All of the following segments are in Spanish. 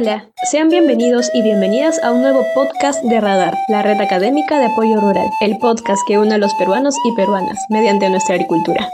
Hola, sean bienvenidos y bienvenidas a un nuevo podcast de Radar, la red académica de apoyo rural, el podcast que une a los peruanos y peruanas mediante nuestra agricultura.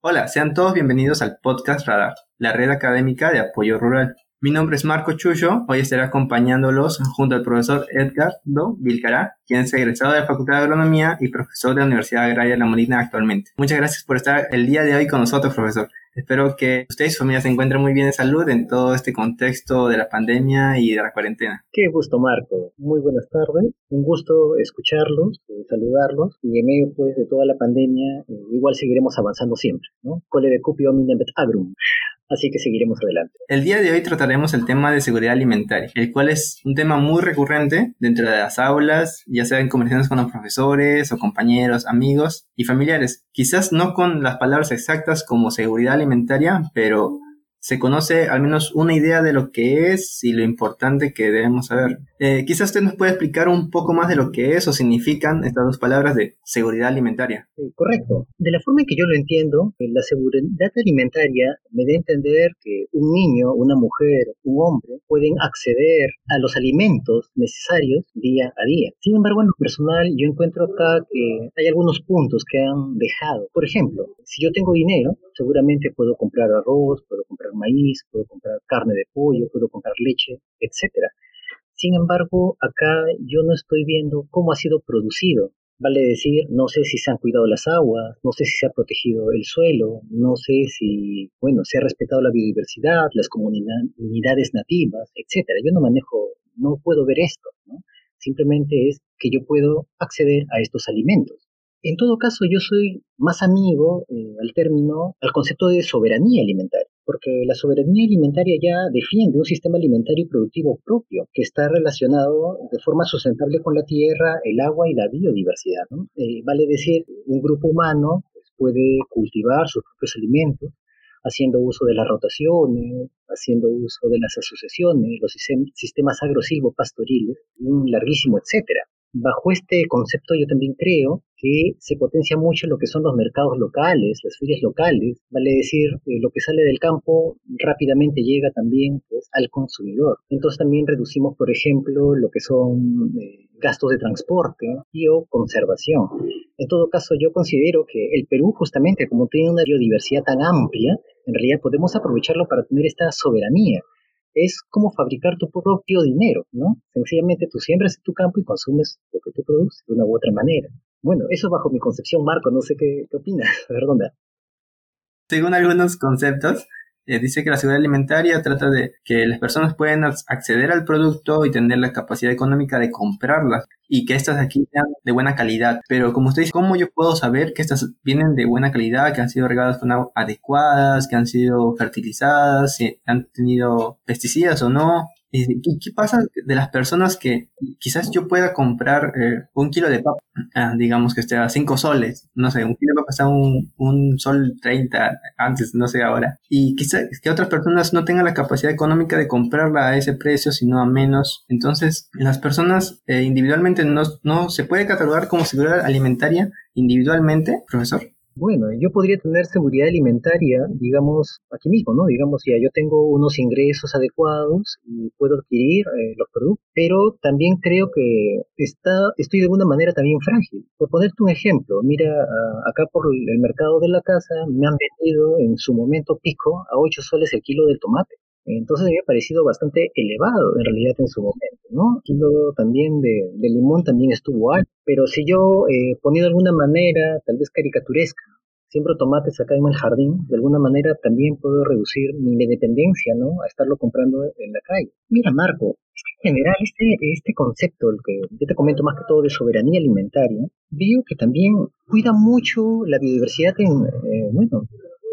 Hola, sean todos bienvenidos al podcast Radar, la red académica de apoyo rural. Mi nombre es Marco Chuyo, hoy estaré acompañándolos junto al profesor Edgardo Vilcará, quien es egresado de la Facultad de Agronomía y profesor de la Universidad Agraria de La Molina actualmente. Muchas gracias por estar el día de hoy con nosotros, profesor. Espero que ustedes y su familia se encuentren muy bien de salud en todo este contexto de la pandemia y de la cuarentena. Qué gusto, Marco. Muy buenas tardes. Un gusto escucharlos, eh, saludarlos y en medio pues, de toda la pandemia eh, igual seguiremos avanzando siempre, ¿no? Cole de cupio agrum así que seguiremos adelante. El día de hoy trataremos el tema de seguridad alimentaria, el cual es un tema muy recurrente dentro de las aulas, ya sea en conversaciones con los profesores o compañeros, amigos y familiares. Quizás no con las palabras exactas como seguridad alimentaria, pero se conoce al menos una idea de lo que es y lo importante que debemos saber. Eh, quizás usted nos puede explicar un poco más de lo que es o significan estas dos palabras de seguridad alimentaria. correcto. De la forma en que yo lo entiendo, eh, la seguridad alimentaria me da a entender que un niño, una mujer, un hombre pueden acceder a los alimentos necesarios día a día. Sin embargo, en lo personal, yo encuentro acá que hay algunos puntos que han dejado. Por ejemplo, si yo tengo dinero, seguramente puedo comprar arroz, puedo comprar maíz, puedo comprar carne de pollo, puedo comprar leche, etcétera. Sin embargo, acá yo no estoy viendo cómo ha sido producido. Vale decir, no sé si se han cuidado las aguas, no sé si se ha protegido el suelo, no sé si, bueno, se ha respetado la biodiversidad, las comunidades nativas, etcétera. Yo no manejo, no puedo ver esto, ¿no? Simplemente es que yo puedo acceder a estos alimentos. En todo caso, yo soy más amigo eh, al término, al concepto de soberanía alimentaria, porque la soberanía alimentaria ya defiende un sistema alimentario y productivo propio que está relacionado de forma sustentable con la tierra, el agua y la biodiversidad. Eh, vale decir, un grupo humano pues, puede cultivar sus propios alimentos, haciendo uso de las rotaciones, haciendo uso de las asociaciones, los sistemas agrosilvopastoriles, un larguísimo etcétera. Bajo este concepto yo también creo que se potencia mucho lo que son los mercados locales, las ferias locales, vale decir, eh, lo que sale del campo rápidamente llega también pues, al consumidor. Entonces también reducimos, por ejemplo, lo que son eh, gastos de transporte y o conservación. En todo caso, yo considero que el Perú justamente como tiene una biodiversidad tan amplia, en realidad podemos aprovecharlo para tener esta soberanía es como fabricar tu propio dinero, ¿no? Sencillamente tú siembras en tu campo y consumes lo que tú produces de una u otra manera. Bueno, eso bajo mi concepción, Marco, no sé qué, qué opinas, ¿verdad? Según algunos conceptos, eh, dice que la seguridad alimentaria trata de que las personas puedan acceder al producto y tener la capacidad económica de comprarlas y que estas aquí sean de buena calidad. Pero como usted dice, ¿cómo yo puedo saber que estas vienen de buena calidad, que han sido regadas con agua adecuadas, que han sido fertilizadas, si han tenido pesticidas o no? ¿Y qué pasa de las personas que quizás yo pueda comprar eh, un kilo de papa, ah, digamos que esté a 5 soles, no sé, un kilo de papa está un, un sol 30 antes, no sé ahora, y quizás que otras personas no tengan la capacidad económica de comprarla a ese precio, sino a menos. Entonces, las personas eh, individualmente no, no se puede catalogar como seguridad alimentaria individualmente, profesor. Bueno, yo podría tener seguridad alimentaria, digamos, aquí mismo, ¿no? Digamos, ya yo tengo unos ingresos adecuados y puedo adquirir eh, los productos, pero también creo que está, estoy de alguna manera también frágil. Por ponerte un ejemplo, mira, acá por el mercado de la casa me han vendido en su momento pico a 8 soles el kilo del tomate. Entonces me ha parecido bastante elevado en realidad en su momento, ¿no? El kilo también de, limón también estuvo alto, pero si yo eh, de alguna manera, tal vez caricaturesca, siembro tomates acá en el jardín, de alguna manera también puedo reducir mi dependencia, ¿no? A estarlo comprando en la calle. Mira, Marco, es que en general este, este concepto, el que yo te comento más que todo de soberanía alimentaria, veo que también cuida mucho la biodiversidad en, eh, bueno,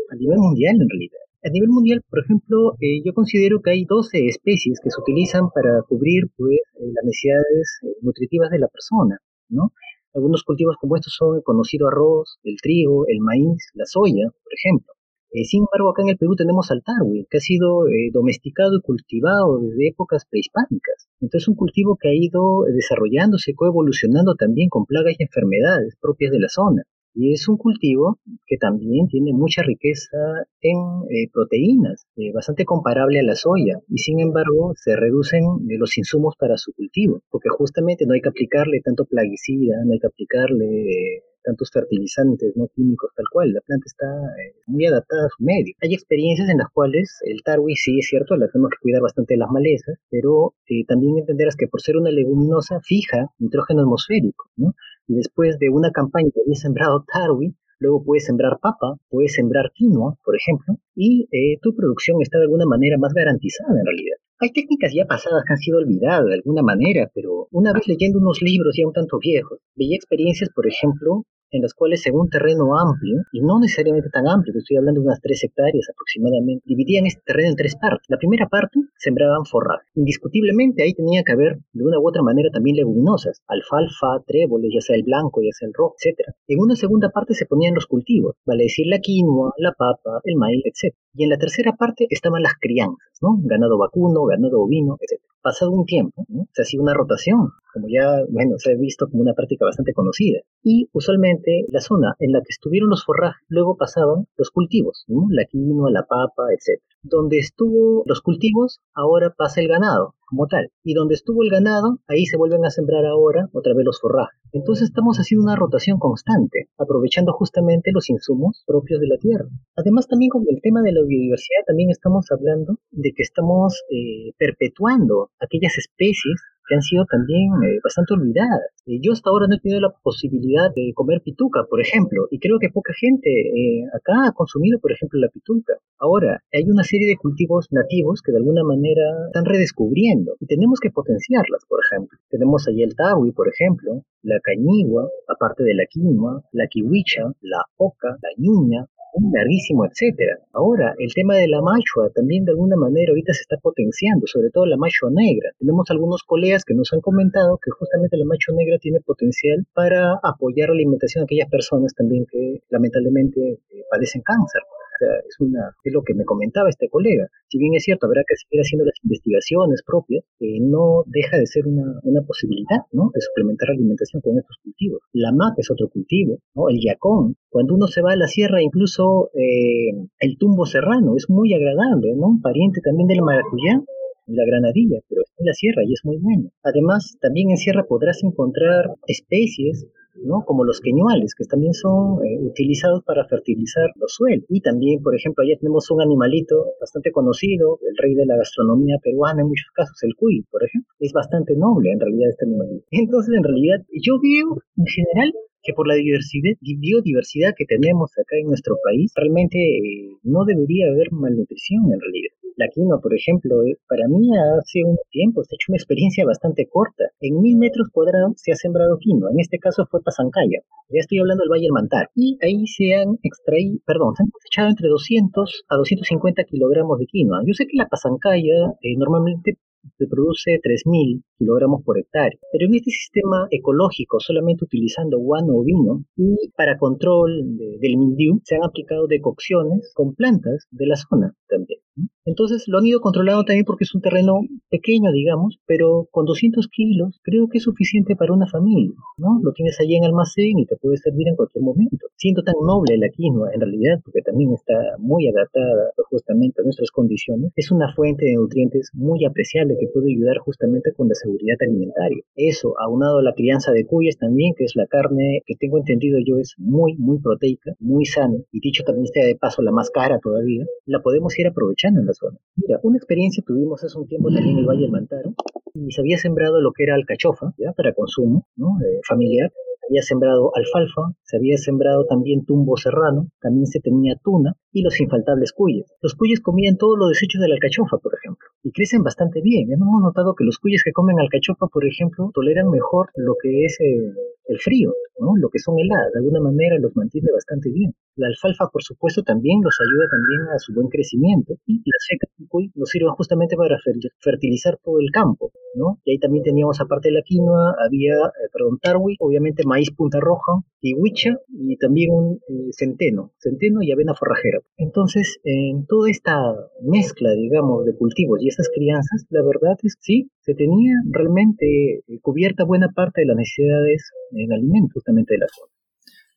a nivel mundial en realidad. A nivel mundial, por ejemplo, eh, yo considero que hay 12 especies que se utilizan para cubrir pues, eh, las necesidades nutritivas de la persona, ¿no? Algunos cultivos como estos son el conocido arroz, el trigo, el maíz, la soya, por ejemplo. Eh, sin embargo, acá en el Perú tenemos al tarwi, que ha sido eh, domesticado y cultivado desde épocas prehispánicas. Entonces, es un cultivo que ha ido desarrollándose, coevolucionando también con plagas y enfermedades propias de la zona. Y es un cultivo que también tiene mucha riqueza en eh, proteínas, eh, bastante comparable a la soya, y sin embargo se reducen los insumos para su cultivo, porque justamente no hay que aplicarle tanto plaguicida, no hay que aplicarle tantos fertilizantes no químicos tal cual, la planta está eh, muy adaptada a su medio. Hay experiencias en las cuales el tarwi sí es cierto, la tenemos que cuidar bastante de las malezas, pero eh, también entenderás que por ser una leguminosa fija nitrógeno atmosférico, ¿no? Y después de una campaña que había sembrado tarwi, luego puedes sembrar papa, puedes sembrar quinoa, por ejemplo, y eh, tu producción está de alguna manera más garantizada en realidad. Hay técnicas ya pasadas que han sido olvidadas de alguna manera, pero una vez leyendo unos libros ya un tanto viejos, veía experiencias, por ejemplo, en las cuales en un terreno amplio, y no necesariamente tan amplio, que estoy hablando de unas tres hectáreas aproximadamente, dividían este terreno en tres partes. La primera parte sembraban forraje. Indiscutiblemente ahí tenía que haber de una u otra manera también leguminosas, alfalfa, tréboles, ya sea el blanco, ya sea el rojo, etc. En una segunda parte se ponían los cultivos, vale decir la quinoa, la papa, el maíz, etc. Y en la tercera parte estaban las crianzas, ¿no? Ganado vacuno, ganado ovino, etc. Pasado un tiempo, se hacía una rotación, como ya, bueno, se ha visto como una práctica bastante conocida. Y usualmente la zona en la que estuvieron los forrajes, luego pasaban los cultivos, la quinoa, la papa, etc. Donde estuvo los cultivos, ahora pasa el ganado como tal. Y donde estuvo el ganado, ahí se vuelven a sembrar ahora otra vez los forrajes. Entonces estamos haciendo una rotación constante, aprovechando justamente los insumos propios de la tierra. Además también con el tema de la biodiversidad, también estamos hablando de que estamos eh, perpetuando aquellas especies que han sido también eh, bastante olvidadas. Eh, yo hasta ahora no he tenido la posibilidad de comer pituca, por ejemplo, y creo que poca gente eh, acá ha consumido, por ejemplo, la pituca. Ahora, hay una serie de cultivos nativos que de alguna manera están redescubriendo y tenemos que potenciarlas, por ejemplo. Tenemos ahí el tawi, por ejemplo, la cañigua, aparte de la quinoa, la kiwicha, la oca, la ñuña, un larguísimo, etcétera. Ahora, el tema de la machua también de alguna manera ahorita se está potenciando, sobre todo la machua negra. Tenemos algunos colegas que nos han comentado que justamente la machua negra tiene potencial para apoyar la alimentación de aquellas personas también que lamentablemente eh, padecen cáncer es, una, es lo que me comentaba este colega. Si bien es cierto, habrá que seguir haciendo las investigaciones propias, eh, no deja de ser una, una posibilidad ¿no? de suplementar la alimentación con estos cultivos. La maca es otro cultivo, ¿no? el yacón. Cuando uno se va a la sierra, incluso eh, el tumbo serrano es muy agradable, ¿no? un pariente también del maracuyá la granadilla, pero está en la sierra y es muy bueno. Además, también en sierra podrás encontrar especies ¿no? como los queñuales, que también son eh, utilizados para fertilizar los suelos. Y también, por ejemplo, allá tenemos un animalito bastante conocido, el rey de la gastronomía peruana en muchos casos, el cuy, por ejemplo. Es bastante noble en realidad este animalito. Entonces, en realidad, yo veo en general que por la diversidad, biodiversidad que tenemos acá en nuestro país, realmente eh, no debería haber malnutrición en realidad. La quinoa, por ejemplo, eh, para mí hace un tiempo se ha hecho una experiencia bastante corta. En mil metros cuadrados se ha sembrado quinoa. En este caso fue Pasancaya. Ya estoy hablando del Valle del Mantar. Y ahí se han extraído, perdón, se han cosechado entre 200 a 250 kilogramos de quinoa. Yo sé que la Pasancaya eh, normalmente se produce 3.000 kilogramos por hectárea. Pero en este sistema ecológico, solamente utilizando guano o vino, y para control del mildiu, se han aplicado decocciones con plantas de la zona también. Entonces lo han ido controlando también porque es un terreno pequeño, digamos, pero con 200 kilos creo que es suficiente para una familia, ¿no? Lo tienes ahí en almacén y te puede servir en cualquier momento. Siento tan noble la quinoa, en realidad, porque también está muy adaptada justamente a nuestras condiciones, es una fuente de nutrientes muy apreciable que puede ayudar justamente con la seguridad alimentaria. Eso, aunado a la crianza de cuyes también, que es la carne que tengo entendido yo es muy, muy proteica, muy sana, y dicho también sea de paso la más cara todavía, la podemos ir aprovechando en la zona. Mira, una experiencia tuvimos hace un tiempo también en el Valle del Mantaro y se había sembrado lo que era alcachofa, para consumo ¿no? Eh, familiar. Había sembrado alfalfa, se había sembrado también tumbo serrano, también se tenía tuna y los infaltables cuyes. Los cuyes comían todos los desechos de la alcachofa, por ejemplo, y crecen bastante bien. Hemos notado que los cuyes que comen alcachofa, por ejemplo, toleran mejor lo que es eh, el frío, ¿no? lo que son heladas, de alguna manera los mantiene bastante bien. La alfalfa, por supuesto, también los ayuda también a su buen crecimiento y la seca nos sirve justamente para fertilizar todo el campo, ¿no? Y ahí también teníamos, aparte de la quinoa, había, eh, perdón, tarwi, obviamente maíz punta roja, huicha y también un eh, centeno, centeno y avena forrajera. Entonces, en toda esta mezcla, digamos, de cultivos y estas crianzas, la verdad es que sí, se tenía realmente eh, cubierta buena parte de las necesidades en alimentos justamente de la zona.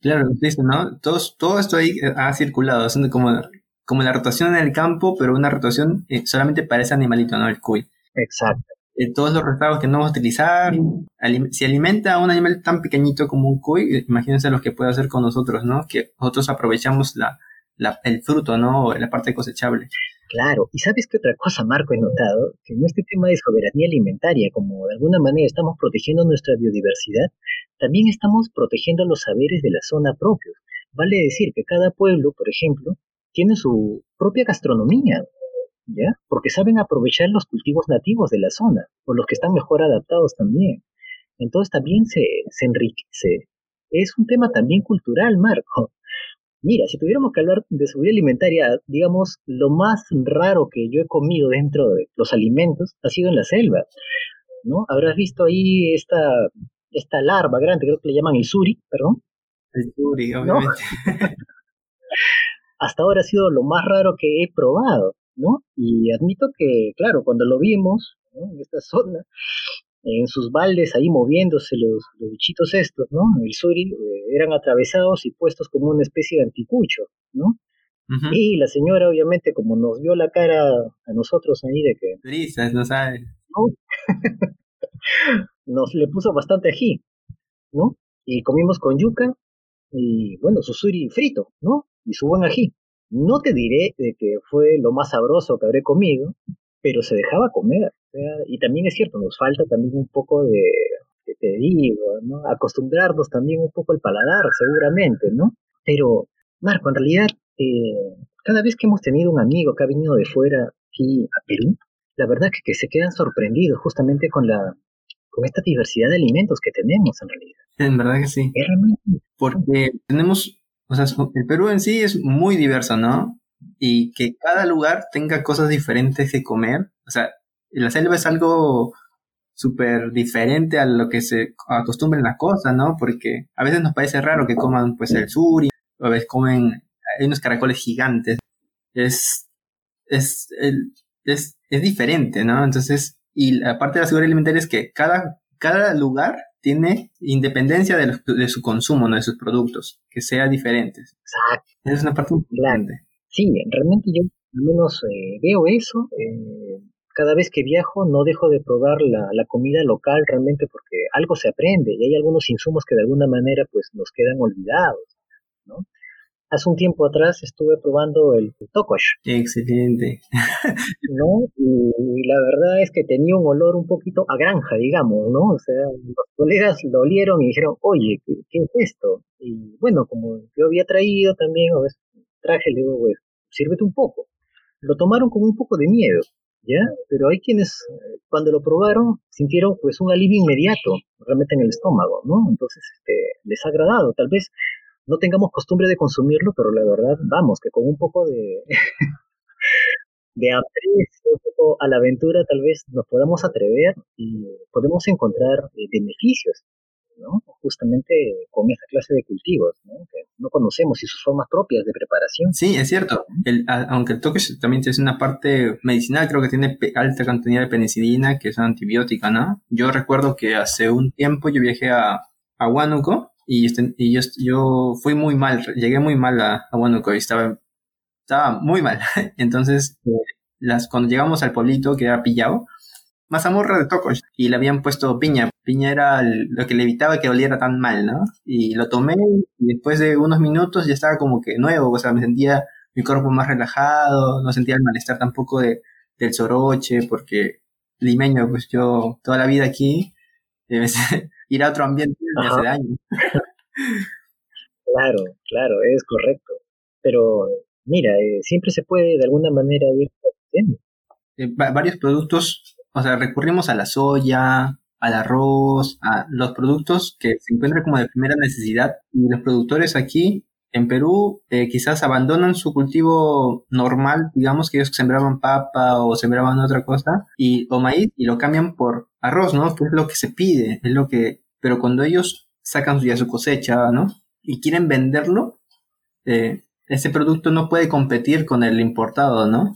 Claro, dice, ¿no? Todo, todo esto ahí ha circulado, es como, como la rotación en el campo, pero una rotación eh, solamente para ese animalito, ¿no? El cuy. Exacto. Eh, todos los rezagos que no vamos a utilizar. si alimenta a un animal tan pequeñito como un cuy, eh, imagínense lo que puede hacer con nosotros, ¿no? Que nosotros aprovechamos la, la, el fruto, ¿no? La parte cosechable. Claro, y sabes qué otra cosa, Marco, he notado, que en este tema de soberanía alimentaria, como de alguna manera estamos protegiendo nuestra biodiversidad, también estamos protegiendo los saberes de la zona propios. Vale decir que cada pueblo, por ejemplo, tiene su propia gastronomía, ¿ya? Porque saben aprovechar los cultivos nativos de la zona, o los que están mejor adaptados también. Entonces también se, se enriquece. Es un tema también cultural, Marco. Mira, si tuviéramos que hablar de seguridad alimentaria, digamos, lo más raro que yo he comido dentro de los alimentos ha sido en la selva, ¿no? Habrás visto ahí esta, esta larva grande, creo que le llaman el suri, perdón. El suri, obviamente. Hasta ahora ha sido lo más raro que he probado. ¿no? Y admito que, claro, cuando lo vimos en esta zona, en sus baldes ahí moviéndose los, bichitos estos, ¿no? El suri, eh, eran atravesados y puestos como una especie de anticucho, ¿no? Y la señora, obviamente, como nos vio la cara a nosotros ahí de que... Lisas, no sabe. nos le puso bastante ají, ¿no? Y comimos con yuca y, bueno, su suri frito, ¿no? Y su buen ají. No te diré de que fue lo más sabroso que habré comido, pero se dejaba comer. Y también es cierto, nos falta también un poco de, que te digo, ¿no? Acostumbrarnos también un poco al paladar, seguramente, ¿no? Pero, Marco, en realidad, eh, cada vez que hemos tenido un amigo que ha venido de fuera aquí a Perú, la verdad que, que se quedan sorprendidos justamente con la con esta diversidad de alimentos que tenemos en realidad. En verdad que sí. Porque tenemos o sea, el Perú en sí es muy diverso, ¿no? Y que cada lugar tenga cosas diferentes que comer. O sea, la selva es algo súper diferente a lo que se acostumbran las cosas, ¿no? Porque a veces nos parece raro que coman pues el suri, o a veces comen, hay unos caracoles gigantes. Es, es, es, es diferente, ¿no? Entonces, y la parte de la seguridad alimentaria es que cada, cada lugar tiene independencia de, su consumo, ¿no? de sus productos, que sea diferente. Exacto. Es una parte importante. Sí, realmente yo al menos eh, veo eso. Eh, cada vez que viajo no dejo de probar la, la, comida local realmente porque algo se aprende y hay algunos insumos que de alguna manera pues nos quedan olvidados, ¿no? hace un tiempo atrás estuve probando el tokosh. Excelente. ¿No? Y, la verdad es que tenía un olor un poquito a granja, digamos, ¿no? O sea, los colegas lo olieron y dijeron, oye, ¿qué, es esto? Y bueno, como yo había traído también, a veces traje, le digo, pues, sírvete un poco. Lo tomaron con un poco de miedo, ¿ya? Pero hay quienes, cuando lo probaron, sintieron pues un alivio inmediato, realmente en el estómago, ¿no? Entonces, este, les ha agradado. Tal vez no tengamos costumbre de consumirlo, pero la verdad, vamos, que con un poco de, de aprecio, un poco a la aventura, tal vez nos podamos atrever y podemos encontrar eh, beneficios, ¿no? Justamente con esta clase de cultivos, ¿no? Que no conocemos y sus formas propias de preparación. Sí, es cierto. El, aunque el toque también es una parte medicinal, creo que tiene alta cantidad de penicilina, que es antibiótica, ¿no? Yo recuerdo que hace un tiempo yo viajé a, a Huánuco y, este, y yo, yo fui muy mal, llegué muy mal a, a Huánuco y estaba, estaba muy mal. Entonces, las, cuando llegamos al pueblito que era pillado, mazamorra de tocos y le habían puesto piña. Piña era lo que le evitaba que oliera tan mal, ¿no? Y lo tomé y después de unos minutos ya estaba como que nuevo, o sea, me sentía mi cuerpo más relajado, no sentía el malestar tampoco de, del soroche, porque limeño, pues yo toda la vida aquí, eh, ir a otro ambiente me hace daño. claro, claro, es correcto. Pero mira, eh, siempre se puede de alguna manera ir eh, varios productos, o sea, recurrimos a la soya, al arroz, a los productos que se encuentran como de primera necesidad y los productores aquí en Perú eh, quizás abandonan su cultivo normal, digamos que ellos sembraban papa o sembraban otra cosa y o maíz y lo cambian por arroz, ¿no? Que es lo que se pide, es lo que pero cuando ellos sacan ya su cosecha, ¿no? Y quieren venderlo, eh, ese producto no puede competir con el importado, ¿no?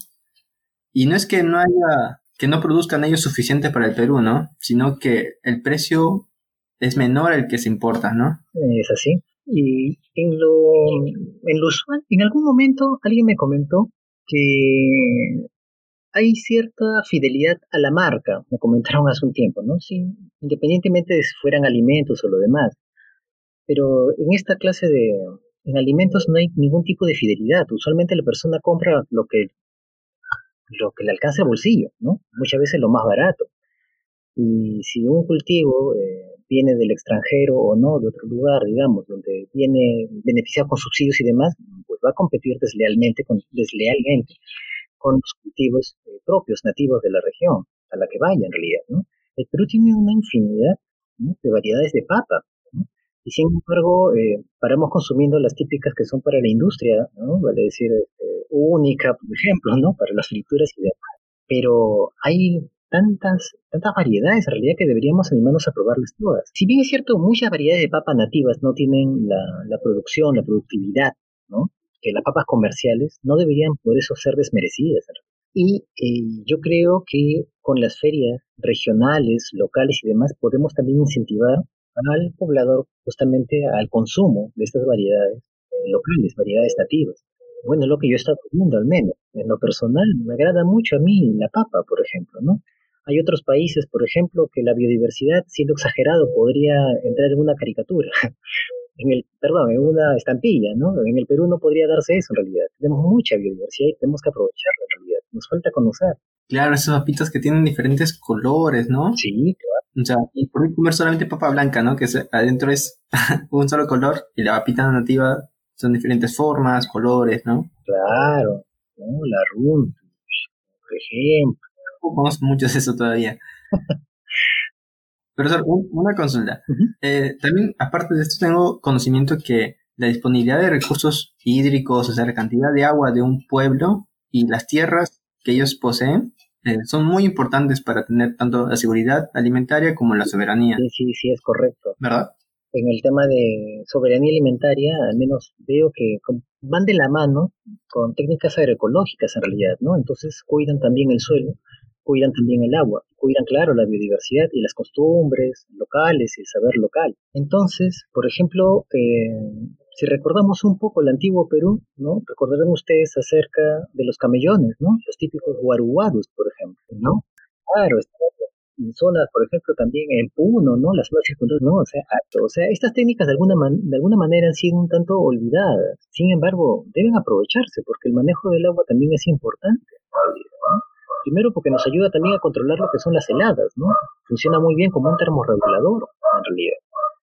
Y no es que no haya, que no produzcan ellos suficiente para el Perú, ¿no? Sino que el precio es menor al que se importa, ¿no? Es así. Y en lo, en lo usual, en algún momento alguien me comentó que hay cierta fidelidad a la marca, me comentaron hace un tiempo, ¿no? Sí, independientemente de si fueran alimentos o lo demás. Pero en esta clase de, en alimentos no hay ningún tipo de fidelidad. Usualmente la persona compra lo que, lo que le alcanza el bolsillo, ¿no? Muchas veces lo más barato. Y si un cultivo eh, viene del extranjero o no, de otro lugar, digamos, donde viene beneficiado con subsidios y demás, pues va a competir deslealmente con, deslealmente con los cultivos eh, propios, nativos de la región, a la que vaya en realidad, ¿no? El Perú tiene una infinidad de variedades de papa, y sin embargo eh, paramos consumiendo las típicas que son para la industria, ¿no? Vale decir, este, única, por ejemplo, ¿no? Para las frituras y demás. Pero hay tantas, tantas variedades en realidad que deberíamos animarnos a probarlas todas. Si bien es cierto, muchas variedades de papas nativas no tienen la, la producción, la productividad, ¿no? Que las papas comerciales no deberían por eso ser desmerecidas. Y eh, yo creo que con las ferias regionales, locales y demás podemos también incentivar al poblador justamente al consumo de estas variedades eh, locales, variedades nativas. Bueno, lo que yo he estado viendo al menos. En lo personal, me agrada mucho a mí la papa, por ejemplo, ¿no? Hay otros países, por ejemplo, que la biodiversidad, siendo exagerado, podría entrar en una caricatura. en el, perdón, en una estampilla, ¿no? En el Perú no podría darse eso en realidad. Tenemos mucha biodiversidad y tenemos que aprovecharla en realidad. Nos falta conocer. Claro, esos papitas que tienen diferentes colores, ¿no? Sí, claro. O sea, y por comer solamente papa blanca, ¿no? Que adentro es un solo color y la papita nativa son diferentes formas, colores, ¿no? Claro, ¿no? La runtush, por ejemplo. Conozco mucho de eso todavía. Pero, una consulta. Eh, también, aparte de esto, tengo conocimiento que la disponibilidad de recursos hídricos, o sea, la cantidad de agua de un pueblo y las tierras que ellos poseen, eh, son muy importantes para tener tanto la seguridad alimentaria como la soberanía. Sí, sí, sí, es correcto. ¿Verdad? En el tema de soberanía alimentaria, al menos veo que van de la mano con técnicas agroecológicas en realidad, ¿no? Entonces cuidan también el suelo, cuidan también el agua, cuidan, claro, la biodiversidad y las costumbres locales y el saber local. Entonces, por ejemplo, eh, si recordamos un poco el antiguo Perú, ¿no? Recordarán ustedes acerca de los camellones, ¿no? Los típicos guaruguarus, por ejemplo, ¿no? Claro, en zonas, por ejemplo, también en Puno, ¿no? Las zonas circundantes, ¿no? O sea, o sea, estas técnicas de alguna, de alguna manera han sido un tanto olvidadas. Sin embargo, deben aprovecharse porque el manejo del agua también es importante. Primero porque nos ayuda también a controlar lo que son las heladas, ¿no? Funciona muy bien como un termorregulador, en realidad.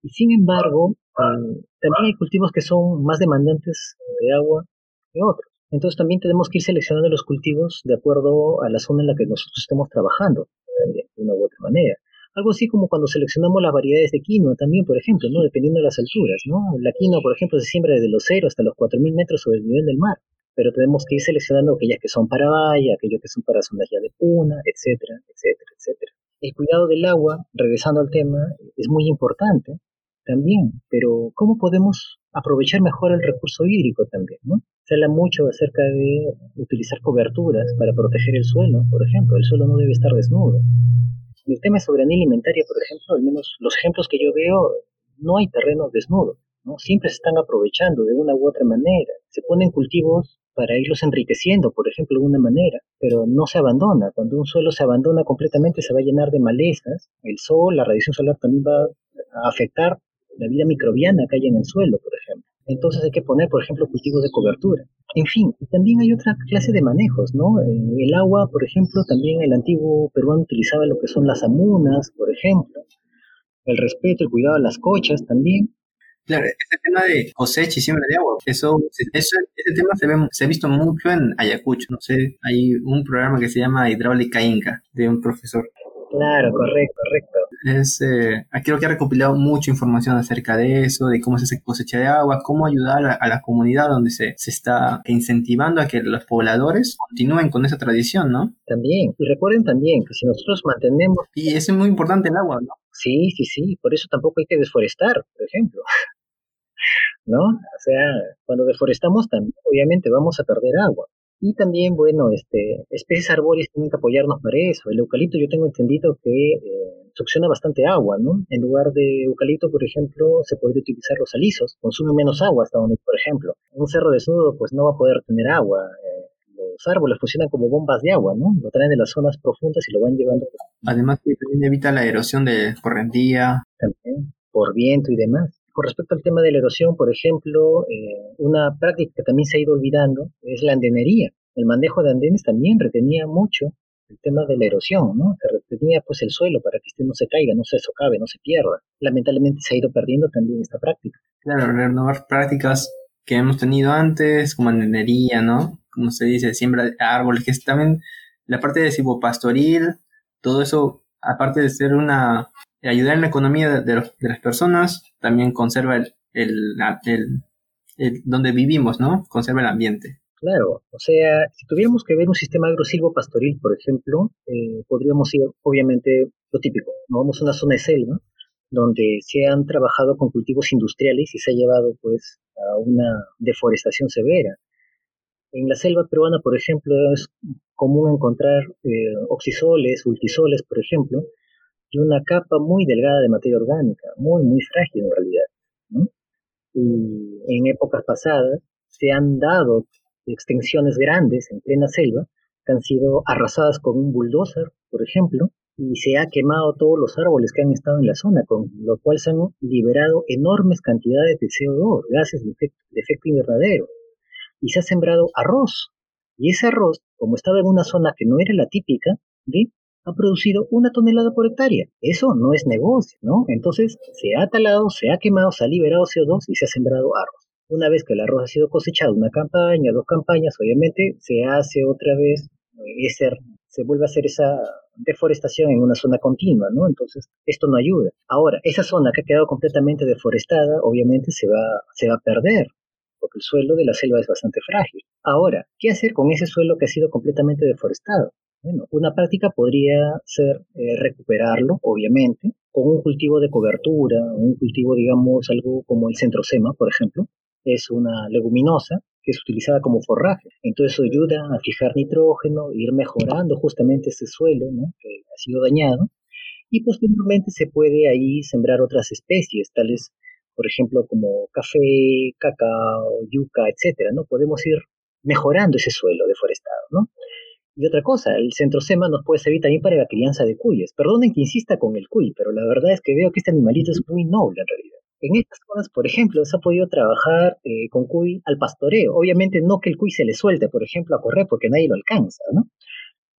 Y sin embargo, eh, también hay cultivos que son más demandantes de agua que otros. Entonces también tenemos que ir seleccionando los cultivos de acuerdo a la zona en la que nosotros estemos trabajando, de una u otra manera. Algo así como cuando seleccionamos las variedades de quinoa también, por ejemplo, ¿no? dependiendo de las alturas. ¿no? La quinoa, por ejemplo, se siembra desde los 0 hasta los 4.000 metros sobre el nivel del mar, pero tenemos que ir seleccionando aquellas que son para valla, aquellas que son para zonas ya de puna, etcétera, etcétera, etcétera. El cuidado del agua, regresando al tema, es muy importante también, pero ¿cómo podemos aprovechar mejor el recurso hídrico también? ¿no? Se habla mucho acerca de utilizar coberturas para proteger el suelo, por ejemplo, el suelo no debe estar desnudo. El tema de soberanía alimentaria, por ejemplo, al menos los ejemplos que yo veo, no hay terrenos desnudos, ¿no? siempre se están aprovechando de una u otra manera, se ponen cultivos para irlos enriqueciendo, por ejemplo, de una manera, pero no se abandona. Cuando un suelo se abandona completamente se va a llenar de malezas, el sol, la radiación solar también va a afectar la vida microbiana que hay en el suelo, por ejemplo. Entonces hay que poner, por ejemplo, cultivos de cobertura. En fin, y también hay otra clase de manejos, ¿no? Eh, el agua, por ejemplo, también el antiguo peruano utilizaba lo que son las amunas, por ejemplo. El respeto, el cuidado de las cochas también. Claro, ese tema de cosecha y siembra de agua, eso, eso ese tema se, ve, se ha visto mucho en Ayacucho. No sé, hay un programa que se llama Hidráulica Inca, de un profesor. Claro, correcto, correcto. Es, eh, creo que ha recopilado mucha información acerca de eso, de cómo se hace cosecha de agua, cómo ayudar a, la comunidad donde se, se, está incentivando a que los pobladores continúen con esa tradición, ¿no? También, y recuerden también que si nosotros mantenemos... Y es muy importante el agua, ¿no? Sí, sí, sí, por eso tampoco hay que desforestar, por ejemplo. ¿No? O sea, cuando deforestamos también obviamente vamos a perder agua. Y también, bueno, este, especies arbóreas tienen que apoyarnos para eso. El eucalipto yo tengo entendido que eh, succiona bastante agua, ¿no? En lugar de eucalipto, por ejemplo, se podría utilizar los alisos, consume menos agua hasta donde, por ejemplo. Un cerro desnudo pues no va a poder tener agua. Eh, los árboles funcionan como bombas de agua, ¿no? Lo traen de las zonas profundas y lo van llevando. Además que también evita la erosión de correntía. También, por viento y demás. Con respecto al tema de la erosión, por ejemplo, eh, una práctica que también se ha ido olvidando es la andenería. El manejo de andenes también retenía mucho el tema de la erosión, ¿no? Se retenía pues el suelo para que este no se caiga, no se socave, no se pierda. Lamentablemente se ha ido perdiendo también esta práctica. Claro, renovar prácticas que hemos tenido antes, como andenería, ¿no? Como se dice, siembra de árboles, que es también la parte de silvopastoril, todo eso, aparte de ser una, ayudar en la economía de, las personas, también conserva el, el, el, donde vivimos, ¿no? Conserva el ambiente. Claro, o sea, si tuviéramos que ver un sistema agrosilvopastoril, por ejemplo, eh, podríamos ir, obviamente, lo típico, ¿no? vamos a una zona de selva, donde se han trabajado con cultivos industriales y se ha llevado, pues, a una deforestación severa. En la selva peruana, por ejemplo, es común encontrar eh, oxisoles, ultisoles, por ejemplo, y una capa muy delgada de materia orgánica, muy, muy frágil en realidad. Y en épocas pasadas se han dado extensiones grandes en plena selva que han sido arrasadas con un bulldozer, por ejemplo, y se ha quemado todos los árboles que han estado en la zona, con lo cual se han liberado enormes cantidades de CO2, gases de efecto, invernadero, y se ha sembrado arroz. Y ese arroz, como estaba en una zona que no era la típica, ha producido una tonelada por hectárea. Eso no es negocio, ¿no? Entonces se ha talado, se ha quemado, se ha liberado CO2 y se ha sembrado arroz. Una vez que el arroz ha sido cosechado, una campaña, dos campañas, obviamente se hace otra vez ese, se vuelve a hacer esa deforestación en una zona continua, ¿no? Entonces, esto no ayuda. Ahora, esa zona que ha quedado completamente deforestada, obviamente se va, se va a perder, porque el suelo de la selva es bastante frágil. Ahora, ¿qué hacer con ese suelo que ha sido completamente deforestado? Bueno, una práctica podría ser eh, recuperarlo, obviamente, con un cultivo de cobertura, un cultivo, digamos, algo como el centrosema, por ejemplo, es una leguminosa que es utilizada como forraje. Entonces eso ayuda a fijar nitrógeno, ir mejorando justamente ese suelo que ha sido dañado y posteriormente se puede ahí sembrar otras especies, tales por ejemplo como café, cacao, yuca, etcétera, ¿no? Podemos ir mejorando ese suelo deforestado, ¿no? Y otra cosa, el centrosema nos puede servir también para la crianza de cuyes. Perdonen que insista con el cuy, pero la verdad es que veo que este animalito es muy noble en realidad. En estas zonas, por ejemplo, se ha podido trabajar eh, con cuy al pastoreo. Obviamente no que el cuy se le suelte, por ejemplo, a correr porque nadie lo alcanza, ¿no?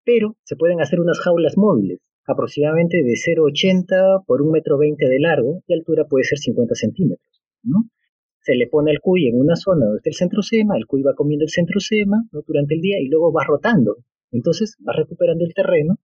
Pero se pueden hacer unas jaulas móviles, aproximadamente de 0,80 por 1,20 metro de largo y altura puede ser 50 centímetros, ¿no? Se le pone al cuy en una zona donde está el centro sema, el cuy va comiendo el centro sema durante el día y luego va rotando. Entonces va recuperando el terreno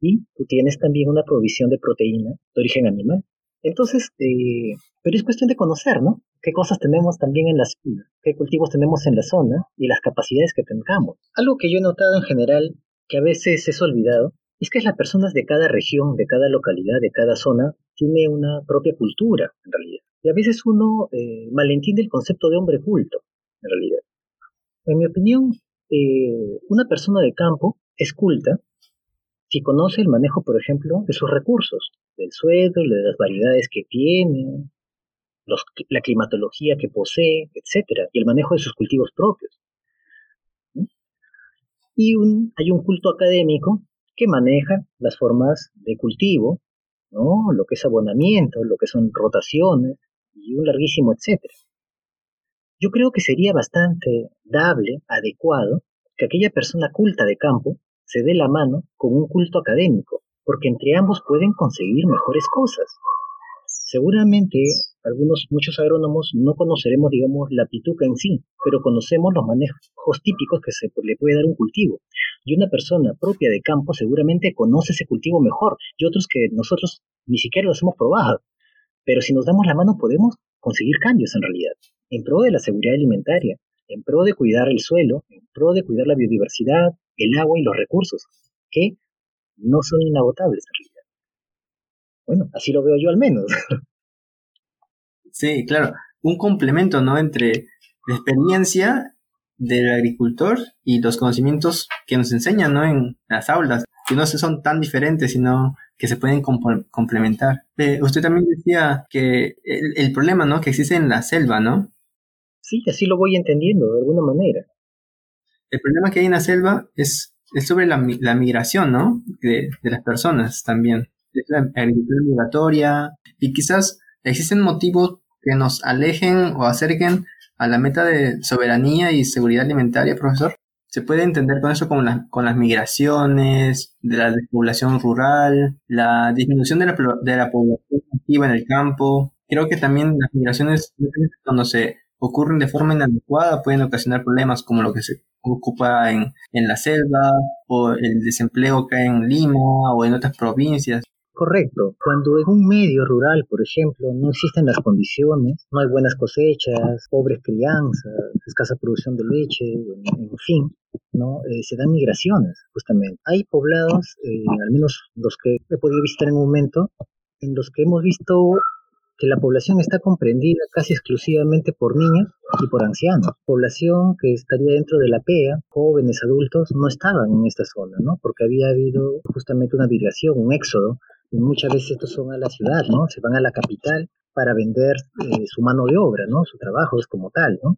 y tú tienes también una provisión de proteína de origen animal. Entonces, eh, pero es cuestión de conocer, ¿no? Qué cosas tenemos también en la zona, qué cultivos tenemos en la zona y las capacidades que tengamos. Algo que yo he notado en general, que a veces es olvidado, es que las personas de cada región, de cada localidad, de cada zona, tiene una propia cultura, en realidad. Y a veces uno eh, malentiende el concepto de hombre culto, en realidad. En mi opinión, eh, una persona de campo es culta si conoce el manejo, por ejemplo, de sus recursos, del suelo, de las variedades que tiene, la climatología que posee, etcétera, y el manejo de sus cultivos propios. Y hay un culto académico que maneja las formas de cultivo, ¿no? lo que es abonamiento, lo que son rotaciones y un larguísimo etcétera. Yo creo que sería bastante dable, adecuado, que aquella persona culta de campo se dé la mano con un culto académico, porque entre ambos pueden conseguir mejores cosas. Seguramente algunos, muchos agrónomos no conoceremos, digamos, la pituca en sí, pero conocemos los manejos típicos que se le puede dar un cultivo. Y una persona propia de campo seguramente conoce ese cultivo mejor, y otros que nosotros ni siquiera los hemos probado. Pero si nos damos la mano podemos conseguir cambios en realidad, en pro de la seguridad alimentaria, en pro de cuidar el suelo, en pro de cuidar la biodiversidad, el agua y los recursos, que no son inagotables en. Bueno, así lo veo yo al menos. Sí, claro, un complemento, ¿no? Entre la experiencia del agricultor y los conocimientos que nos enseñan ¿no? en las aulas, que no son tan diferentes, sino que se pueden complementar. Eh, usted también decía que el, problema ¿no? que existe en la selva, ¿no? Sí, así lo voy entendiendo de alguna manera. El problema que hay en la selva es, es sobre la, la migración, ¿no? De, de las personas también. la agricultura migratoria y quizás existen motivos que nos alejen o acerquen a la meta de soberanía y seguridad alimentaria, profesor? Se puede entender con eso como con las migraciones, de la despoblación rural, la disminución de la, de la población activa en el campo. Creo que también las migraciones, cuando se ocurren de forma inadecuada, pueden ocasionar problemas como lo que se ocupa en, en la selva o el desempleo que hay en Lima o en otras provincias. Correcto. Cuando en un medio rural, por ejemplo, no existen las condiciones, no hay buenas cosechas, pobres crianzas, escasa producción de leche, en, fin, ¿no? Eh, se dan migraciones, justamente. Hay poblados, eh, al menos los que he podido visitar en un momento, en los que hemos visto que la población está comprendida casi exclusivamente por niños y por ancianos. Población que estaría dentro de la PEA, jóvenes, adultos, no estaban en esta zona, ¿no? Porque había habido justamente una migración, un éxodo y muchas veces estos son a la ciudad, ¿no? Se van a la capital para vender eh, su mano de obra, ¿no? Su trabajo es como tal, ¿no?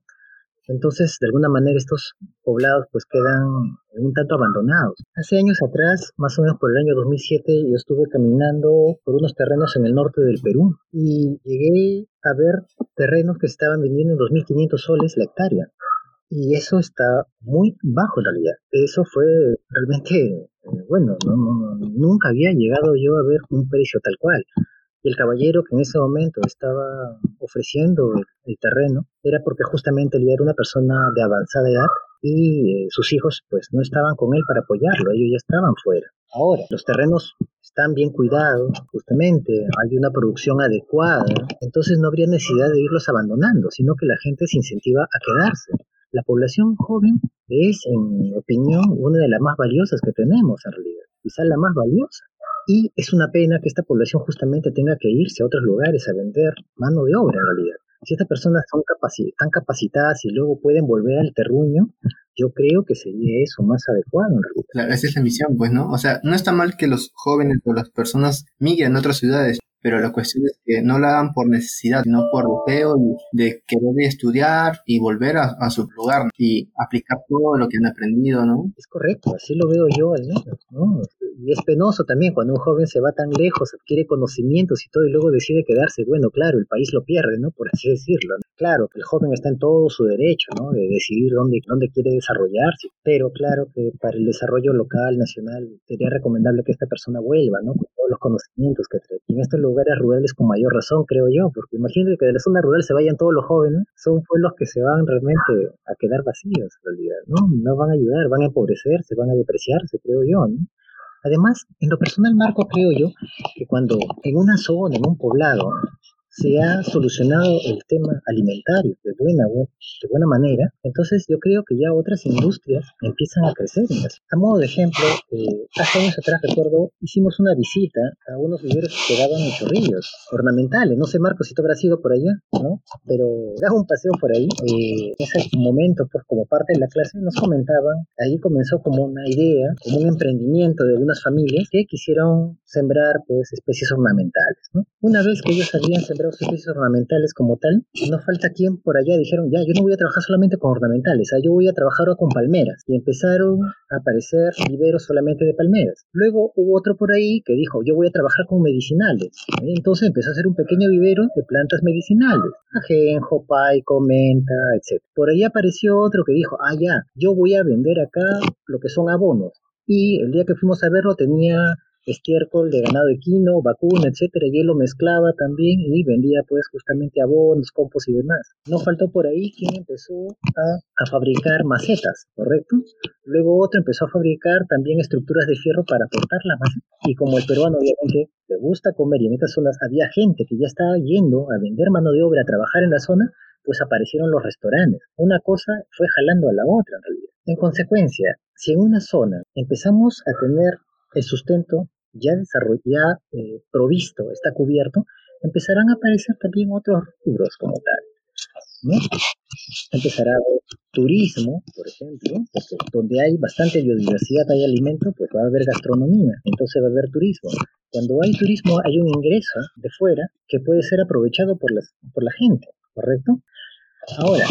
Entonces, de alguna manera, estos poblados pues quedan un tanto abandonados. Hace años atrás, más o menos por el año 2007, yo estuve caminando por unos terrenos en el norte del Perú y llegué a ver terrenos que estaban vendiendo en 2.500 soles la hectárea. Y eso está muy bajo en realidad. Eso fue realmente bueno, no, nunca había llegado yo a ver un precio tal cual. Y el caballero que en ese momento estaba ofreciendo el, terreno era porque justamente él era una persona de avanzada edad y eh, sus hijos pues no estaban con él para apoyarlo, ellos ya estaban fuera. Ahora, los terrenos están bien cuidados, justamente, hay una producción adecuada, entonces no habría necesidad de irlos abandonando, sino que la gente se incentiva a quedarse. La población joven es, en mi opinión, una de las más valiosas que tenemos en realidad, quizás la más valiosa. Y es una pena que esta población justamente tenga que irse a otros lugares a vender mano de obra en realidad. Si estas personas son están capacitadas y luego pueden volver al terruño, yo creo que sería eso más adecuado en realidad. Claro, esa es la misión, pues, ¿no? O sea, no está mal que los jóvenes o las personas migren a otras ciudades, pero la cuestión es que no lo hagan por necesidad, sino por deseo de querer estudiar y volver a, su lugar y aplicar todo lo que han aprendido, ¿no? Es correcto, así lo veo yo al menos, ¿no? Y es penoso también cuando un joven se va tan lejos, adquiere conocimientos y todo y luego decide quedarse, bueno, claro, el país lo pierde, ¿no? Por así decirlo. Claro, el joven está en todo su derecho, ¿no? De decidir dónde, dónde quiere desarrollarse, pero claro que para el desarrollo local, nacional, sería recomendable que esta persona vuelva, ¿no? Con todos los conocimientos que trae. Y en estos lugares rurales con mayor razón, creo yo, porque imagínate que de la zona rural se vayan todos los jóvenes, son pueblos que se van realmente a quedar vacíos en realidad, ¿no? No van a ayudar, van a empobrecerse, van a depreciarse, creo yo, ¿no? Además, en lo personal, Marco, creo yo que cuando en una zona, en un poblado, se ha solucionado el tema alimentario de buena, de buena manera, entonces yo creo que ya otras industrias empiezan a crecer. A modo de ejemplo, eh, hace años atrás, recuerdo, hicimos una visita a unos viveros que daban chorrillos ornamentales. No sé, Marco, si tú habrás ido por allá, ¿no? Pero daba un paseo por ahí. Eh, en ese momento, pues como parte de la clase, nos comentaban, ahí comenzó como una idea, como un emprendimiento de algunas familias que quisieron sembrar, pues, especies ornamentales, ¿no? Una vez que ellos habían sembrado los especies ornamentales como tal, no falta quien por allá dijeron, ya, yo no voy a trabajar solamente con ornamentales, yo voy a trabajar con palmeras. Y empezaron a aparecer viveros solamente de palmeras. Luego hubo otro por ahí que dijo, yo voy a trabajar con medicinales. Entonces empezó a hacer un pequeño vivero de plantas medicinales. Ajenjo, paico, menta, etc. Por ahí apareció otro que dijo, ah, ya, yo voy a vender acá lo que son abonos. Y el día que fuimos a verlo tenía estiércol de ganado equino, vacuno, etcétera, y lo mezclaba también y vendía pues justamente abonos, compost y demás. No faltó por ahí quien empezó a, fabricar macetas, ¿correcto? Luego otro empezó a fabricar también estructuras de fierro para portar la maceta. Y como el peruano obviamente le gusta comer y en estas zonas había gente que ya estaba yendo a vender mano de obra, a trabajar en la zona, pues aparecieron los restaurantes. Una cosa fue jalando a la otra en realidad. En consecuencia, si en una zona empezamos a tener el sustento ya desarrollado, eh, provisto, está cubierto, empezarán a aparecer también otros rubros como tal. ¿no? Empezará a turismo, por ejemplo, porque donde hay bastante biodiversidad, hay alimento, pues va a haber gastronomía, entonces va a haber turismo. Cuando hay turismo hay un ingreso de fuera que puede ser aprovechado por, las, por la gente, ¿correcto? Ahora,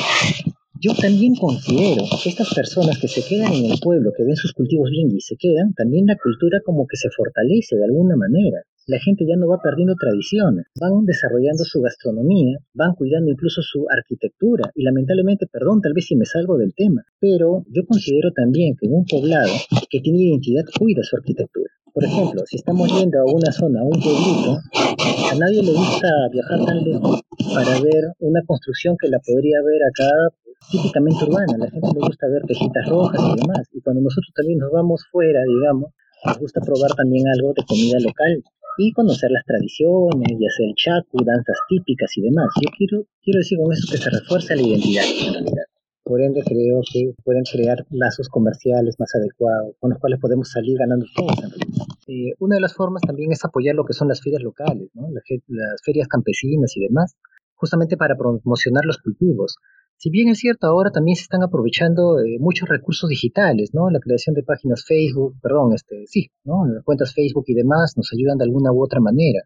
yo también considero que estas personas que se quedan en el pueblo, que ven sus cultivos bien y se quedan, también la cultura como que se fortalece de alguna manera la gente ya no va perdiendo tradiciones, van desarrollando su gastronomía, van cuidando incluso su arquitectura y lamentablemente, perdón, tal vez si me salgo del tema, pero yo considero también que un poblado que tiene identidad cuida su arquitectura. Por ejemplo, si estamos yendo a una zona, a un pueblito, a nadie le gusta viajar tan lejos para ver una construcción que la podría ver acá típicamente urbana. La gente le gusta ver tejitas rojas y demás. Y cuando nosotros también nos vamos fuera, digamos, nos gusta probar también algo de comida local y conocer las tradiciones, ya sea el chacu, danzas típicas y demás. Yo quiero, decir con eso que se refuerza la identidad. Por ende, creo que pueden crear lazos comerciales más adecuados, con los cuales podemos salir ganando todos. Eh, una de las formas también es apoyar lo que son las ferias locales, las ferias campesinas y demás, justamente para promocionar los cultivos. Si bien es cierto, ahora también se están aprovechando eh, muchos recursos digitales, ¿no? La creación de páginas Facebook, perdón, este, sí, ¿no? Las cuentas Facebook y demás nos ayudan de alguna u otra manera.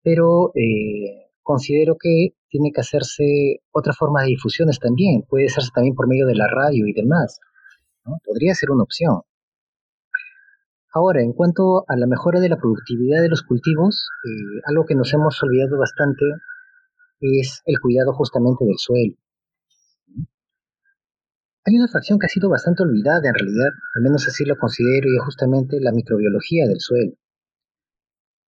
Pero eh, considero que tiene que hacerse otra forma de difusiones también. Puede hacerse también por medio de la radio y demás. ¿no? Podría ser una opción. Ahora, en cuanto a la mejora de la productividad de los cultivos, eh, algo que nos hemos olvidado bastante es el cuidado justamente del suelo. Hay una fracción que ha sido bastante olvidada en realidad, al menos así lo considero, y es justamente la microbiología del suelo.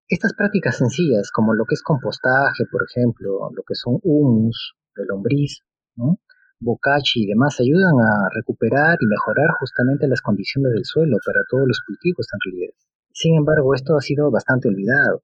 Estas prácticas sencillas, como lo que es compostaje, por ejemplo, lo que son humus, de lombriz, ¿no? bocachi y demás, ayudan a recuperar y mejorar justamente las condiciones del suelo para todos los cultivos en realidad. Sin embargo, esto ha sido bastante olvidado.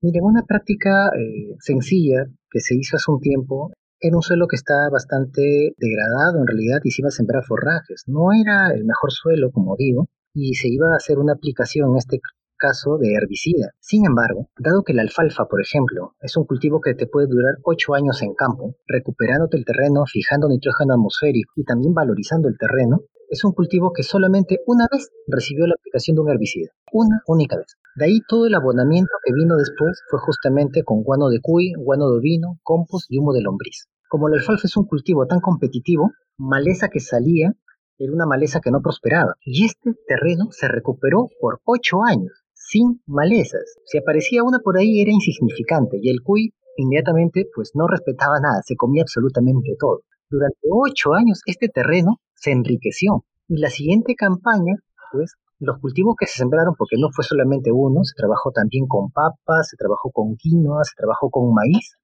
Miren, una práctica eh, sencilla que se hizo hace un tiempo era un suelo que estaba bastante degradado en realidad y se iba a sembrar forrajes. No era el mejor suelo, como digo, y se iba a hacer una aplicación en este caso de herbicida. Sin embargo, dado que la alfalfa, por ejemplo, es un cultivo que te puede durar 8 años en campo, recuperándote el terreno, fijando nitrógeno atmosférico y también valorizando el terreno, es un cultivo que solamente una vez recibió la aplicación de un herbicida. Una única vez. De ahí todo el abonamiento que vino después fue justamente con guano de cuy, guano de ovino, compost y humo de lombriz. Como la alfalfa es un cultivo tan competitivo, maleza que salía era una maleza que no prosperaba. Y este terreno se recuperó por ocho años, sin malezas. Si aparecía una por ahí era insignificante y el cuy inmediatamente pues no respetaba nada, se comía absolutamente todo. Durante ocho años este terreno se enriqueció y la siguiente campaña pues los cultivos que se sembraron, porque no fue solamente uno, se trabajó también con papas, se trabajó con quinoa, se trabajó con maíz,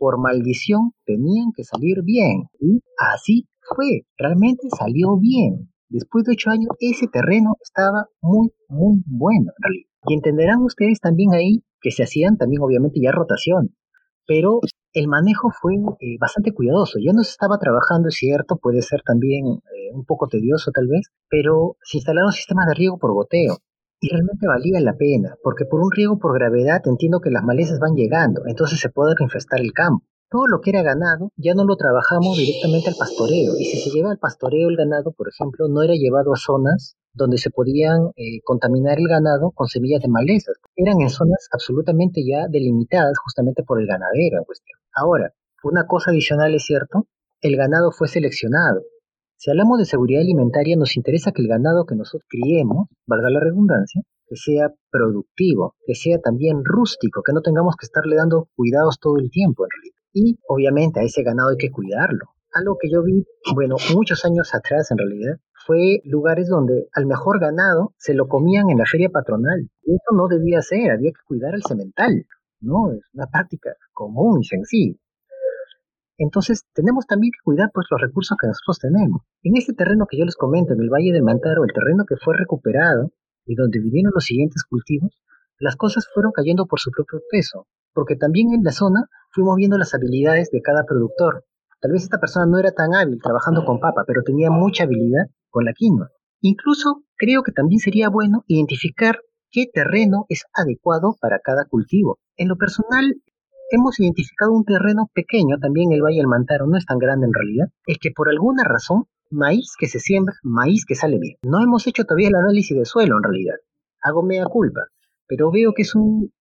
por maldición tenían que salir bien. Y así fue, realmente salió bien. Después de ocho años, ese terreno estaba muy, muy bueno en realidad. Y entenderán ustedes también ahí que se hacían también obviamente ya rotación. Pero el manejo fue eh, bastante cuidadoso. Ya no se estaba trabajando, es cierto, puede ser también eh, un poco tedioso tal vez, pero se instalaron sistemas de riego por goteo. Y realmente valía la pena, porque por un riego por gravedad entiendo que las malezas van llegando, entonces se puede reinfestar el campo. Todo lo que era ganado ya no lo trabajamos directamente al pastoreo, y si se lleva al pastoreo el ganado, por ejemplo, no era llevado a zonas donde se podían eh, contaminar el ganado con semillas de malezas. Eran en zonas absolutamente ya delimitadas justamente por el ganadero en cuestión. Ahora, una cosa adicional es cierto, el ganado fue seleccionado. Si hablamos de seguridad alimentaria, nos interesa que el ganado que nosotros criemos, valga la redundancia, que sea productivo, que sea también rústico, que no tengamos que estarle dando cuidados todo el tiempo en realidad. Y obviamente a ese ganado hay que cuidarlo. Algo que yo vi, bueno, muchos años atrás en realidad, fue lugares donde al mejor ganado se lo comían en la feria patronal. Y eso no debía ser, había que cuidar al cemental, ¿no? Es una práctica común y sencilla. Entonces, tenemos también que cuidar pues, los recursos que nosotros tenemos. En este terreno que yo les comento, en el Valle del Mantaro, el terreno que fue recuperado y donde vinieron los siguientes cultivos, las cosas fueron cayendo por su propio peso, porque también en la zona fuimos viendo las habilidades de cada productor. Tal vez esta persona no era tan hábil trabajando con papa, pero tenía mucha habilidad con la quinoa. Incluso creo que también sería bueno identificar qué terreno es adecuado para cada cultivo. En lo personal, hemos identificado un terreno pequeño, también el Valle del Mantaro, no es tan grande en realidad, es que por alguna razón, maíz que se siembra, maíz que sale bien. No hemos hecho todavía el análisis de suelo en realidad. Hago mea culpa, pero veo que es un,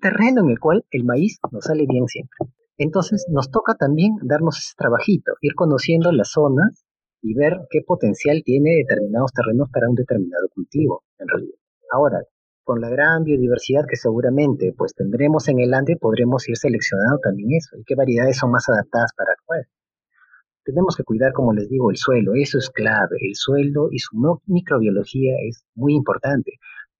terreno en el cual el maíz nos sale bien siempre. Entonces nos toca también darnos ese trabajito, ir conociendo las zonas y ver qué potencial tiene determinados terrenos para un determinado cultivo, en realidad. Ahora, con la gran biodiversidad que seguramente pues tendremos en el Ande, podremos ir seleccionando también eso y qué variedades son más adaptadas para cuál. Tenemos que cuidar, como les digo, el suelo, eso es clave. El suelo y su microbiología es muy importante.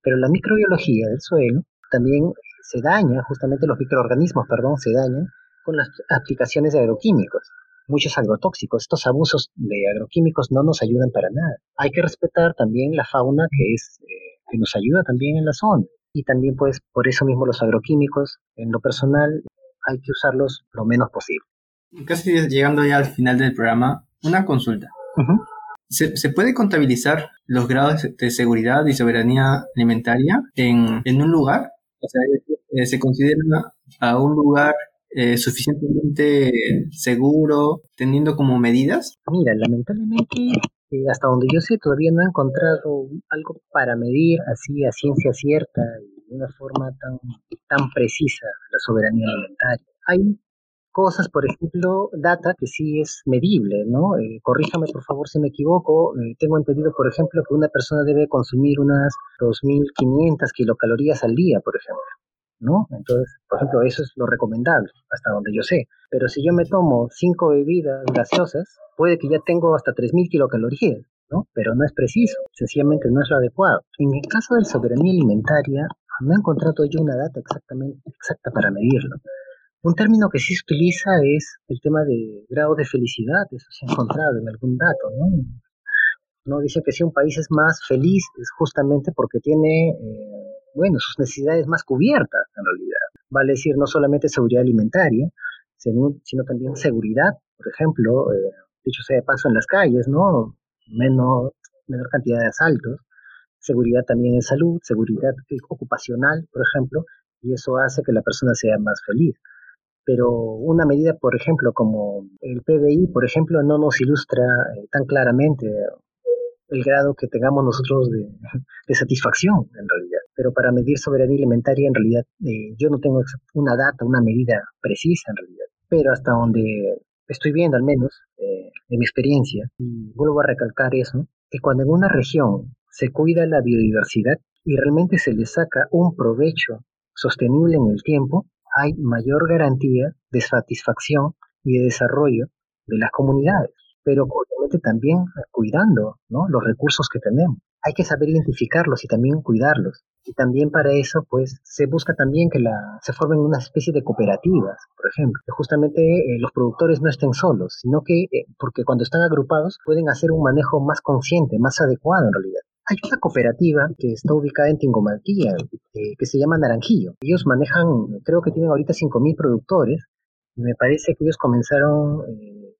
Pero la microbiología del suelo también se daña, justamente los microorganismos, perdón, se dañan con las aplicaciones de agroquímicos. Muchos agrotóxicos, estos abusos de agroquímicos no nos ayudan para nada. Hay que respetar también la fauna que es eh, que nos ayuda también en la zona. Y también pues por eso mismo los agroquímicos, en lo personal, hay que usarlos lo menos posible. Casi llegando ya al final del programa, una consulta. ¿Se, puede contabilizar los grados de seguridad y soberanía alimentaria en, en un lugar? O sea, eh, ¿se considera a un lugar eh, suficientemente seguro, teniendo como medidas? Mira, lamentablemente, eh, hasta donde yo sé, todavía no he encontrado algo para medir así a ciencia cierta y de una forma tan, tan precisa la soberanía alimentaria. Hay cosas, por ejemplo, data que sí es medible, ¿no? Eh, corríjame por favor si me equivoco. tengo entendido, por ejemplo, que una persona debe consumir unas 2.500 kilocalorías al día, por ejemplo. ¿No? Entonces, por ejemplo, eso es lo recomendable, hasta donde yo sé. Pero si yo me tomo cinco bebidas gaseosas, puede que ya tengo hasta 3.000 kilocalorías, ¿no? Pero no es preciso, sencillamente no es lo adecuado. En el caso de soberanía alimentaria, no he encontrado yo una data exactamente exacta para medirlo. Un término que sí se utiliza es el tema de grado de felicidad, eso se ha encontrado en algún dato, ¿no? No dice que si un país es más feliz es justamente porque tiene eh, bueno, sus necesidades más cubiertas en realidad. Vale decir, no solamente seguridad alimentaria, sino, también seguridad, por ejemplo, eh, dicho sea de paso en las calles, ¿no? Menos, menor cantidad de asaltos, seguridad también en salud, seguridad ocupacional, por ejemplo, y eso hace que la persona sea más feliz. Pero una medida, por ejemplo, como el PBI, por ejemplo, no nos ilustra eh, tan claramente el grado que tengamos nosotros de, satisfacción, en realidad. Pero para medir soberanía alimentaria, en realidad, eh, yo no tengo una data, una medida precisa, en realidad. Pero hasta donde estoy viendo, al menos, eh, en mi experiencia, y vuelvo a recalcar eso, que cuando en una región se cuida la biodiversidad y realmente se le saca un provecho sostenible en el tiempo, hay mayor garantía de satisfacción y de desarrollo de las comunidades pero obviamente también cuidando ¿no? los recursos que tenemos. Hay que saber identificarlos y también cuidarlos. Y también para eso, pues, se busca también que la, se formen una especie de cooperativas, por ejemplo, que justamente eh, los productores no estén solos, sino que, eh, porque cuando están agrupados, pueden hacer un manejo más consciente, más adecuado en realidad. Hay una cooperativa que está ubicada en Tingomarquilla, eh, que se llama Naranjillo. Ellos manejan, creo que tienen ahorita 5.000 productores, y me parece que ellos comenzaron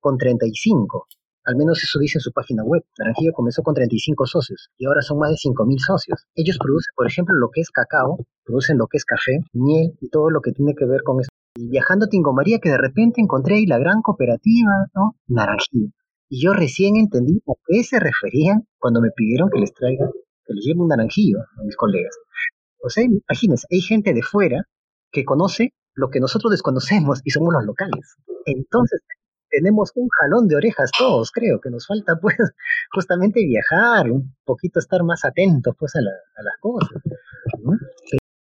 con 35. Al menos eso dice en su página web. Naranjillo comenzó con 35 socios y ahora son más de 5.000 socios. Ellos producen, por ejemplo, lo que es cacao, producen lo que es café, miel y todo lo que tiene que ver con esto. Y viajando a Tingo María, que de repente encontré ahí la gran cooperativa, ¿no? Naranjillo. Y yo recién entendí a qué se referían cuando me pidieron que les traiga, que les lleve un naranjillo a mis colegas. O sea, imagínense, hay gente de fuera que conoce lo que nosotros desconocemos y somos los locales. Entonces, tenemos un jalón de orejas todos, creo, que nos falta pues justamente viajar, un poquito estar más atentos pues a, las cosas,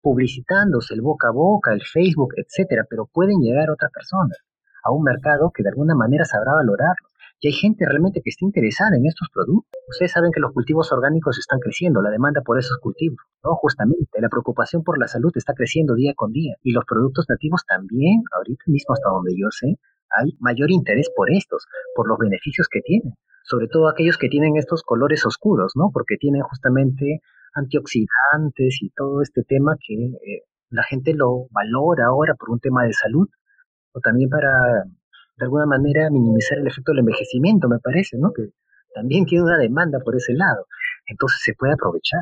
publicitándose el boca a boca, el Facebook, etcétera, pero pueden llegar otras personas a un mercado que de alguna manera sabrá valorarlos. Y hay gente realmente que está interesada en estos productos. Ustedes saben que los cultivos orgánicos están creciendo, la demanda por esos cultivos, ¿no? Justamente, la preocupación por la salud está creciendo día con día. Y los productos nativos también, ahorita mismo hasta donde yo sé, hay mayor interés por estos, por los beneficios que tienen, sobre todo aquellos que tienen estos colores oscuros, ¿no? Porque tienen justamente antioxidantes y todo este tema que eh, la gente lo valora ahora por un tema de salud o también para de alguna manera minimizar el efecto del envejecimiento, me parece, ¿no? Que también tiene una demanda por ese lado. Entonces se puede aprovechar.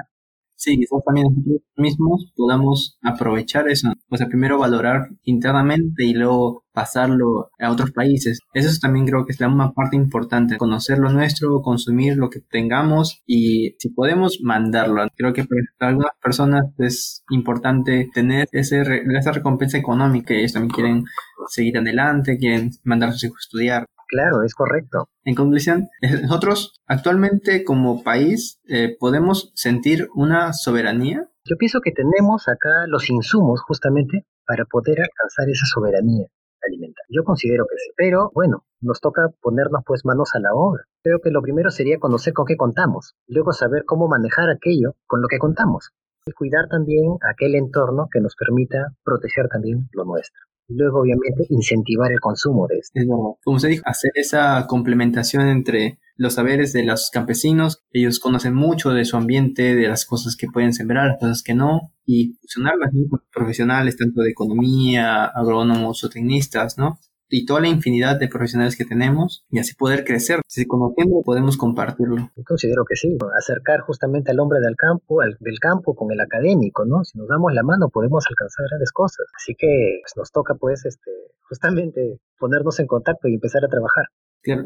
Sí, quizás también nosotros mismos podamos aprovechar eso. O sea, primero valorar internamente y luego pasarlo a otros países. Eso también creo que es la una parte importante. Conocer lo nuestro, consumir lo que tengamos y si podemos mandarlo. Creo que para algunas personas es importante tener ese, esa recompensa económica. Ellos también quieren seguir adelante, quieren mandar a sus hijos a estudiar. Claro, es correcto. En conclusión, nosotros actualmente como país eh, podemos sentir una soberanía. Yo pienso que tenemos acá los insumos justamente para poder alcanzar esa soberanía alimentaria. Yo considero que sí, pero bueno, nos toca ponernos pues manos a la obra. Creo que lo primero sería conocer con qué contamos, luego saber cómo manejar aquello con lo que contamos y cuidar también aquel entorno que nos permita proteger también lo nuestro luego obviamente incentivar el consumo de esto. Como se dijo, hacer esa complementación entre los saberes de los campesinos, ellos conocen mucho de su ambiente, de las cosas que pueden sembrar, las cosas que no, y fusionarlas con profesionales tanto de economía, agrónomos o tecnistas, ¿no? Y toda la infinidad de profesionales que tenemos y así poder crecer. Si conociendo podemos compartirlo. Yo considero que sí, acercar justamente al hombre del campo, al, del campo con el académico, ¿no? Si nos damos la mano podemos alcanzar grandes cosas. Así que pues, nos toca pues este justamente ponernos en contacto y empezar a trabajar.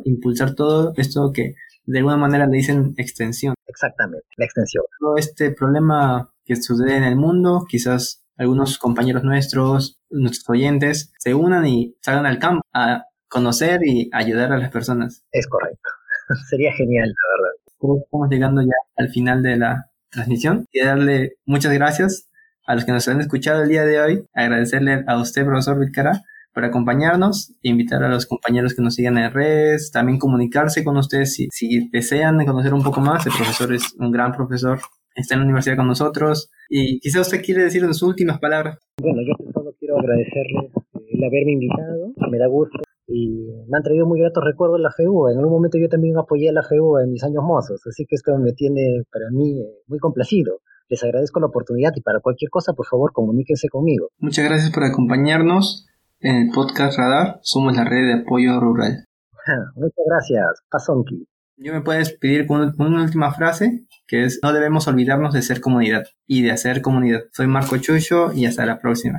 Impulsar todo esto que de alguna manera le dicen extensión. Exactamente, la extensión. Todo este problema que sucede en el mundo, quizás algunos compañeros nuestros, nuestros oyentes, se unan y salgan al campo a conocer y ayudar a las personas. Es correcto. Sería genial, la verdad. Estamos llegando ya al final de la transmisión y darle muchas gracias a los que nos han escuchado el día de hoy. Agradecerle a usted, profesor Vilcara, por acompañarnos invitar a los compañeros que nos sigan en redes, también comunicarse con ustedes si, si desean conocer un poco más. El profesor es un gran profesor está en la universidad con nosotros y quizá usted quiere decir sus últimas palabras. Bueno, yo solo quiero agradecerle el haberme invitado, me da gusto y me han traído muy gratos recuerdos la FEU. En algún momento yo también apoyé a la FEU en mis años mozos, así que esto me tiene para mí eh, muy complacido. Les agradezco la oportunidad y para cualquier cosa, por favor, comuníquense conmigo. Muchas gracias por acompañarnos en el podcast Radar. Somos la red de apoyo rural. Muchas gracias, Pasonki. Yo me puedes pedir con una última frase, que es no debemos olvidarnos de ser comunidad y de hacer comunidad. Soy Marco Chucho y hasta la próxima.